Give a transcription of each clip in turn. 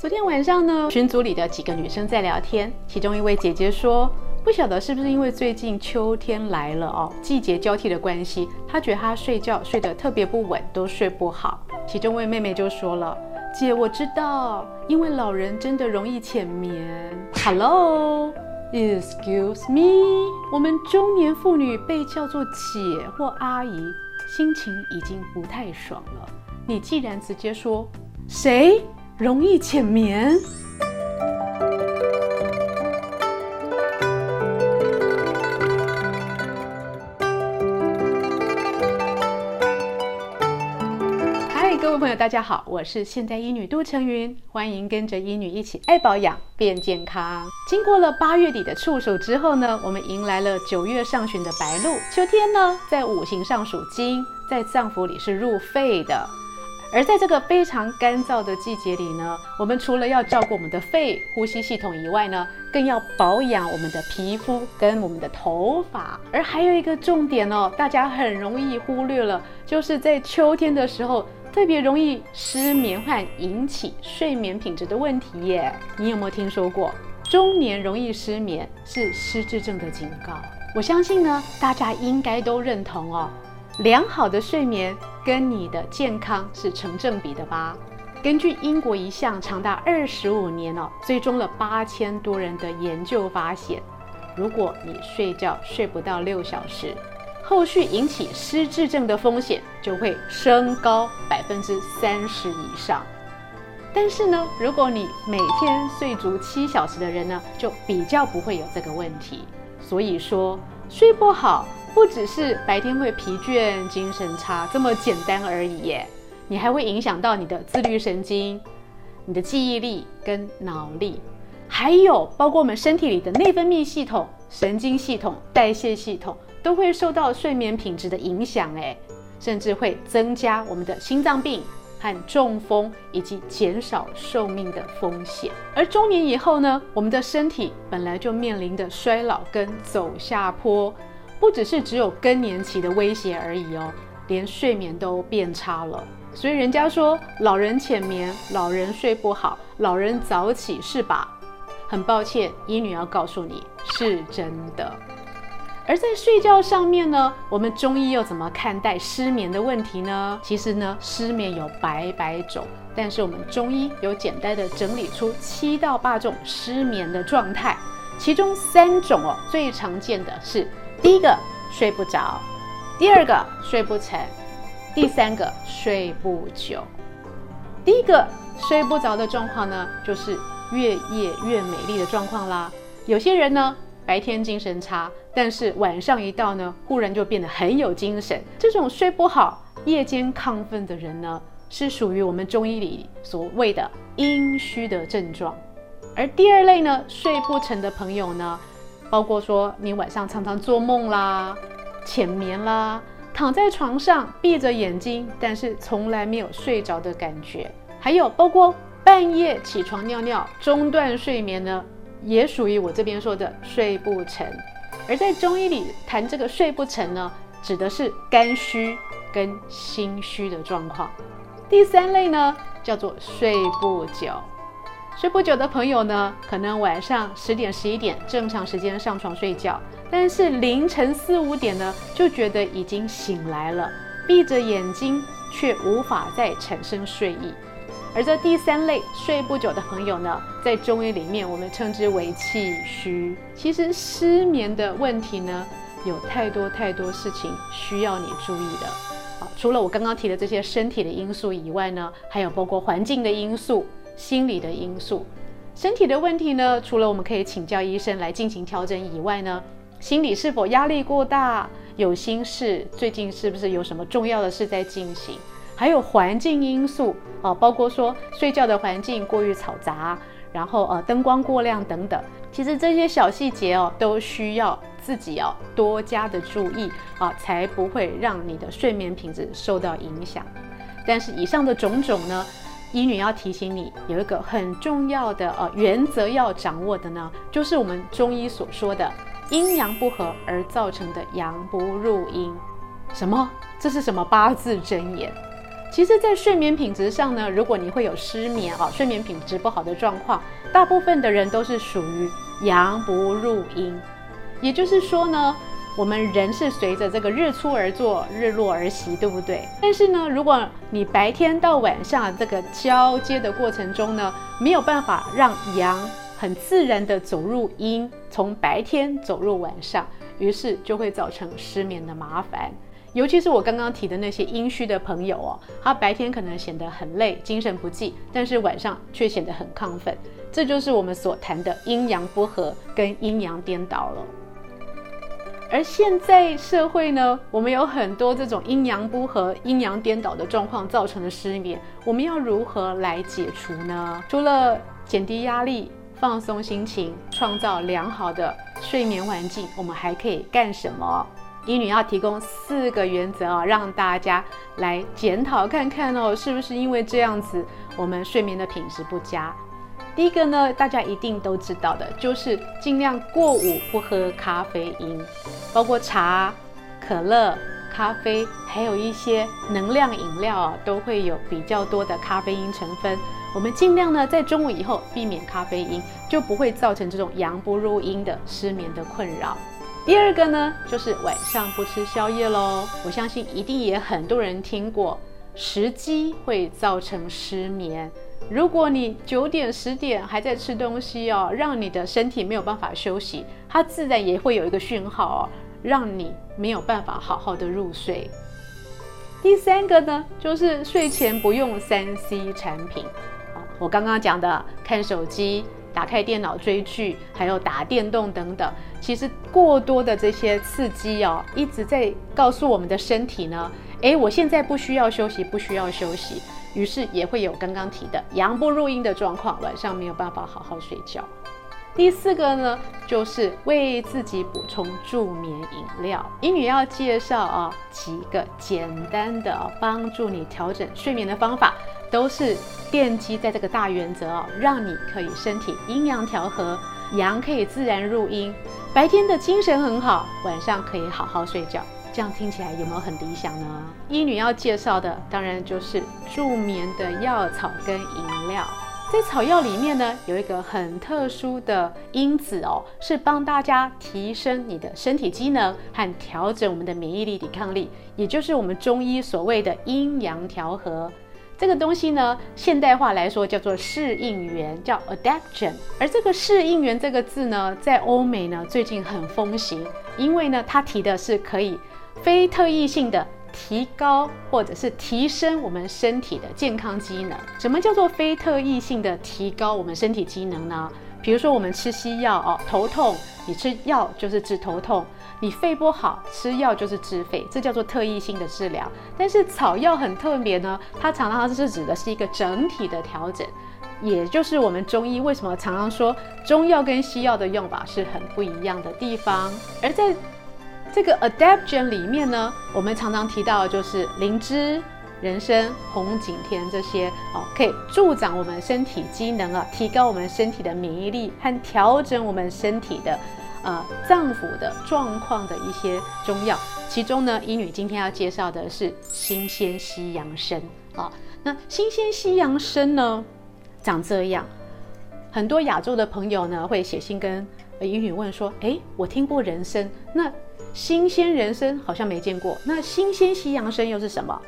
昨天晚上呢，群组里的几个女生在聊天，其中一位姐姐说，不晓得是不是因为最近秋天来了哦，季节交替的关系，她觉得她睡觉睡得特别不稳，都睡不好。其中一位妹妹就说了，姐，我知道，因为老人真的容易浅眠。Hello，excuse me，我们中年妇女被叫做姐或阿姨，心情已经不太爽了。你既然直接说谁？容易浅眠。嗨，各位朋友，大家好，我是现代医女杜成云，欢迎跟着医女一起爱保养变健康。经过了八月底的处暑之后呢，我们迎来了九月上旬的白露。秋天呢，在五行上属金，在脏腑里是入肺的。而在这个非常干燥的季节里呢，我们除了要照顾我们的肺、呼吸系统以外呢，更要保养我们的皮肤跟我们的头发。而还有一个重点哦，大家很容易忽略了，就是在秋天的时候特别容易失眠患引起睡眠品质的问题耶。你有没有听说过中年容易失眠是失智症的警告？我相信呢，大家应该都认同哦。良好的睡眠跟你的健康是成正比的吧？根据英国一项长达二十五年哦，追踪了八千多人的研究发现，如果你睡觉睡不到六小时，后续引起失智症的风险就会升高百分之三十以上。但是呢，如果你每天睡足七小时的人呢，就比较不会有这个问题。所以说，睡不好。不只是白天会疲倦、精神差这么简单而已耶，你还会影响到你的自律神经、你的记忆力跟脑力，还有包括我们身体里的内分泌系统、神经系统、代谢系统都会受到睡眠品质的影响哎，甚至会增加我们的心脏病和中风，以及减少寿命的风险。而中年以后呢，我们的身体本来就面临着衰老跟走下坡。不只是只有更年期的威胁而已哦，连睡眠都变差了。所以人家说老人浅眠，老人睡不好，老人早起是吧？很抱歉，医女要告诉你是真的。而在睡觉上面呢，我们中医又怎么看待失眠的问题呢？其实呢，失眠有百百种，但是我们中医有简单的整理出七到八种失眠的状态，其中三种哦，最常见的是。第一个睡不着，第二个睡不成，第三个睡不久。第一个睡不着的状况呢，就是越夜越美丽的状况啦。有些人呢，白天精神差，但是晚上一到呢，忽然就变得很有精神。这种睡不好、夜间亢奋的人呢，是属于我们中医里所谓的阴虚的症状。而第二类呢，睡不成的朋友呢，包括说你晚上常常做梦啦、浅眠啦，躺在床上闭着眼睛，但是从来没有睡着的感觉。还有包括半夜起床尿尿中断睡眠呢，也属于我这边说的睡不成。而在中医里谈这个睡不成呢，指的是肝虚跟心虚的状况。第三类呢，叫做睡不久。睡不久的朋友呢，可能晚上十点、十一点正常时间上床睡觉，但是凌晨四五点呢，就觉得已经醒来了，闭着眼睛却无法再产生睡意。而这第三类睡不久的朋友呢，在中医里面我们称之为气虚。其实失眠的问题呢，有太多太多事情需要你注意的。好，除了我刚刚提的这些身体的因素以外呢，还有包括环境的因素。心理的因素，身体的问题呢，除了我们可以请教医生来进行调整以外呢，心理是否压力过大，有心事，最近是不是有什么重要的事在进行？还有环境因素啊，包括说睡觉的环境过于嘈杂，然后呃灯光过亮等等。其实这些小细节哦，都需要自己要多加的注意啊，才不会让你的睡眠品质受到影响。但是以上的种种呢，医女要提醒你，有一个很重要的呃原则要掌握的呢，就是我们中医所说的阴阳不和而造成的阳不入阴。什么？这是什么八字真言？其实，在睡眠品质上呢，如果你会有失眠啊，睡眠品质不好的状况，大部分的人都是属于阳不入阴。也就是说呢，我们人是随着这个日出而作，日落而息，对不对？但是呢，如果你白天到晚上这个交接的过程中呢，没有办法让阳很自然的走入阴，从白天走入晚上，于是就会造成失眠的麻烦。尤其是我刚刚提的那些阴虚的朋友哦，他白天可能显得很累，精神不济，但是晚上却显得很亢奋，这就是我们所谈的阴阳不和跟阴阳颠倒了。而现在社会呢，我们有很多这种阴阳不和、阴阳颠倒的状况造成的失眠，我们要如何来解除呢？除了减低压力、放松心情、创造良好的睡眠环境，我们还可以干什么？医女要提供四个原则啊，让大家来检讨看看哦，是不是因为这样子我们睡眠的品质不佳？第一个呢，大家一定都知道的，就是尽量过午不喝咖啡因，包括茶、可乐、咖啡，还有一些能量饮料啊，都会有比较多的咖啡因成分。我们尽量呢在中午以后避免咖啡因，就不会造成这种阳不入阴的失眠的困扰。第二个呢，就是晚上不吃宵夜喽。我相信一定也很多人听过，食积会造成失眠。如果你九点十点还在吃东西哦，让你的身体没有办法休息，它自然也会有一个讯号哦，让你没有办法好好的入睡。第三个呢，就是睡前不用三 C 产品。我刚刚讲的看手机。打开电脑追剧，还有打电动等等，其实过多的这些刺激哦，一直在告诉我们的身体呢，诶，我现在不需要休息，不需要休息，于是也会有刚刚提的阳不入阴的状况，晚上没有办法好好睡觉。第四个呢，就是为自己补充助眠饮料。英语要介绍啊几个简单的帮助你调整睡眠的方法。都是奠基在这个大原则哦，让你可以身体阴阳调和，阳可以自然入阴，白天的精神很好，晚上可以好好睡觉。这样听起来有没有很理想呢？医女要介绍的当然就是助眠的药草跟饮料。在草药里面呢，有一个很特殊的因子哦，是帮大家提升你的身体机能和调整我们的免疫力、抵抗力，也就是我们中医所谓的阴阳调和。这个东西呢，现代化来说叫做适应原，叫 adaption。而这个适应原这个字呢，在欧美呢最近很风行，因为呢它提的是可以非特异性的提高或者是提升我们身体的健康机能。什么叫做非特异性的提高我们身体机能呢？比如说我们吃西药哦，头痛，你吃药就是治头痛。你肺不好，吃药就是治肺，这叫做特异性的治疗。但是草药很特别呢，它常常是指的是一个整体的调整，也就是我们中医为什么常常说中药跟西药的用法是很不一样的地方。而在这个 adaptogen 里面呢，我们常常提到的就是灵芝、人参、红景天这些哦，可以助长我们身体机能啊，提高我们身体的免疫力和调整我们身体的。呃，脏腑的状况的一些中药，其中呢，医女今天要介绍的是新鲜西洋参啊、那新鲜西洋参呢，长这样，很多亚洲的朋友呢会写信跟医女问说，哎，我听过人参，那新鲜人参好像没见过，那新鲜西洋参又是什么？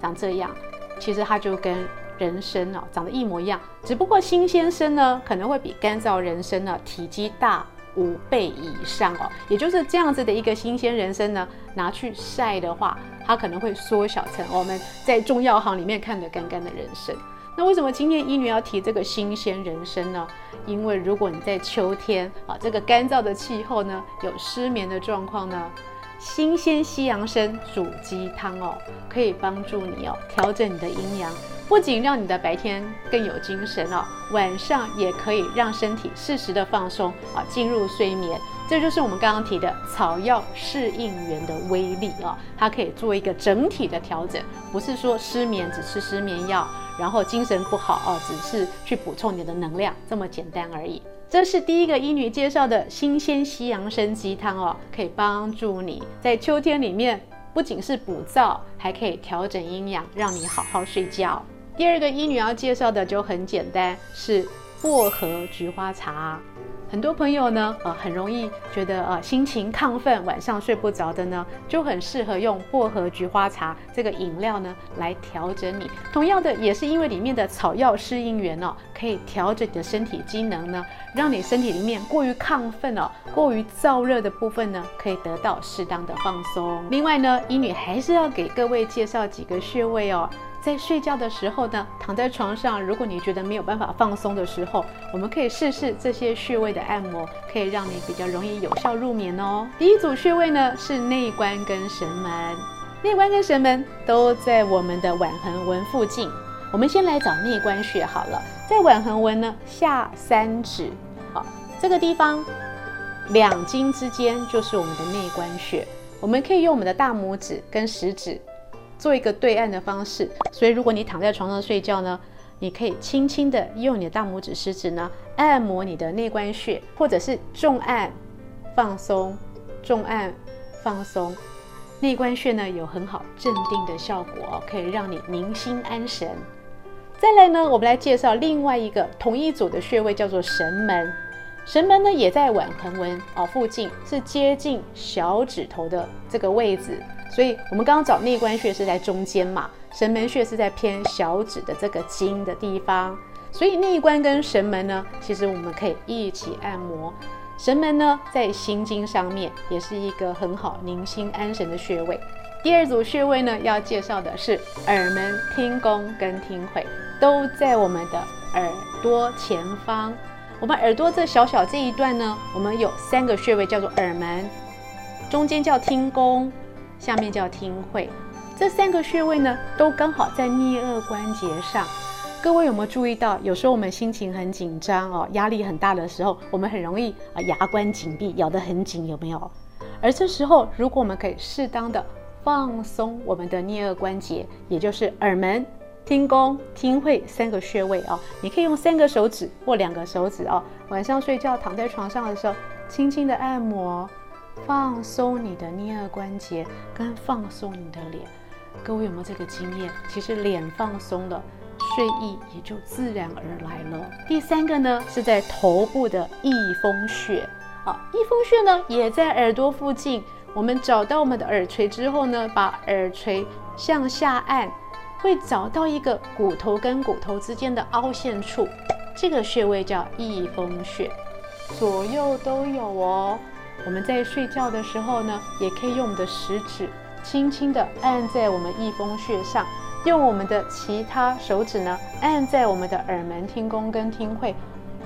长这样，其实它就跟人参哦长得一模一样，只不过新鲜参呢可能会比干燥人参呢体积大。五倍以上哦，也就是这样子的一个新鲜人参呢，拿去晒的话，它可能会缩小成我们在中药行里面看的干干的人参。那为什么今天医女要提这个新鲜人参呢？因为如果你在秋天啊，这个干燥的气候呢，有失眠的状况呢，新鲜西洋参煮鸡汤哦，可以帮助你哦，调整你的阴阳。不仅让你的白天更有精神哦，晚上也可以让身体适时的放松啊，进入睡眠。这就是我们刚刚提的草药适应原的威力啊，它可以做一个整体的调整，不是说失眠只吃失眠药，然后精神不好哦，只是去补充你的能量这么简单而已。这是第一个医女介绍的新鲜西洋参鸡汤哦，可以帮助你在秋天里面。不仅是补燥，还可以调整阴阳，让你好好睡觉。第二个医女要介绍的就很简单，是薄荷菊花茶。很多朋友呢，呃，很容易觉得呃心情亢奋，晚上睡不着的呢，就很适合用薄荷菊花茶这个饮料呢来调整你。同样的，也是因为里面的草药适应原哦，可以调整你的身体机能呢，让你身体里面过于亢奋哦、过于燥热的部分呢，可以得到适当的放松。另外呢，医女还是要给各位介绍几个穴位哦。在睡觉的时候呢，躺在床上，如果你觉得没有办法放松的时候，我们可以试试这些穴位的按摩，可以让你比较容易有效入眠哦。第一组穴位呢是内关跟神门，内关跟神门都在我们的腕横纹附近。我们先来找内关穴好了，在腕横纹呢下三指，好，这个地方两筋之间就是我们的内关穴，我们可以用我们的大拇指跟食指。做一个对按的方式，所以如果你躺在床上睡觉呢，你可以轻轻的用你的大拇指、食指呢按摩你的内关穴，或者是重按放松，重按放松。内关穴呢有很好镇定的效果，可以让你宁心安神。再来呢，我们来介绍另外一个同一组的穴位，叫做神门。神门呢也在腕横纹哦附近，是接近小指头的这个位置。所以我们刚刚找内关穴是在中间嘛，神门穴是在偏小指的这个筋的地方。所以内关跟神门呢，其实我们可以一起按摩。神门呢，在心经上面也是一个很好宁心安神的穴位。第二组穴位呢，要介绍的是耳门、听宫跟听会，都在我们的耳朵前方。我们耳朵这小小这一段呢，我们有三个穴位，叫做耳门，中间叫听宫。下面叫听会，这三个穴位呢，都刚好在颞顎关节上。各位有没有注意到，有时候我们心情很紧张哦，压力很大的时候，我们很容易啊牙关紧闭，咬得很紧，有没有？而这时候，如果我们可以适当的放松我们的颞顎关节，也就是耳门、听宫、听会三个穴位哦，你可以用三个手指或两个手指哦，晚上睡觉躺在床上的时候，轻轻的按摩。放松你的颞顎关节，跟放松你的脸。各位有没有这个经验？其实脸放松了，睡意也就自然而来了。第三个呢，是在头部的翳风穴。好，翳风穴呢也在耳朵附近。我们找到我们的耳垂之后呢，把耳垂向下按，会找到一个骨头跟骨头之间的凹陷处，这个穴位叫翳风穴，左右都有哦。我们在睡觉的时候呢，也可以用我们的食指轻轻地按在我们翳风穴上，用我们的其他手指呢按在我们的耳门、听宫跟听会，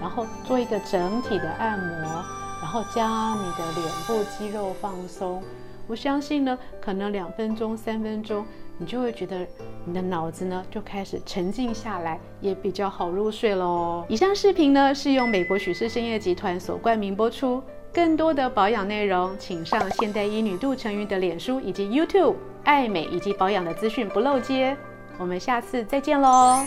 然后做一个整体的按摩，然后将你的脸部肌肉放松。我相信呢，可能两分钟、三分钟，你就会觉得你的脑子呢就开始沉静下来，也比较好入睡喽。以上视频呢是用美国许氏深夜集团所冠名播出。更多的保养内容，请上现代医女杜成云的脸书以及 YouTube，爱美以及保养的资讯不漏接。我们下次再见喽。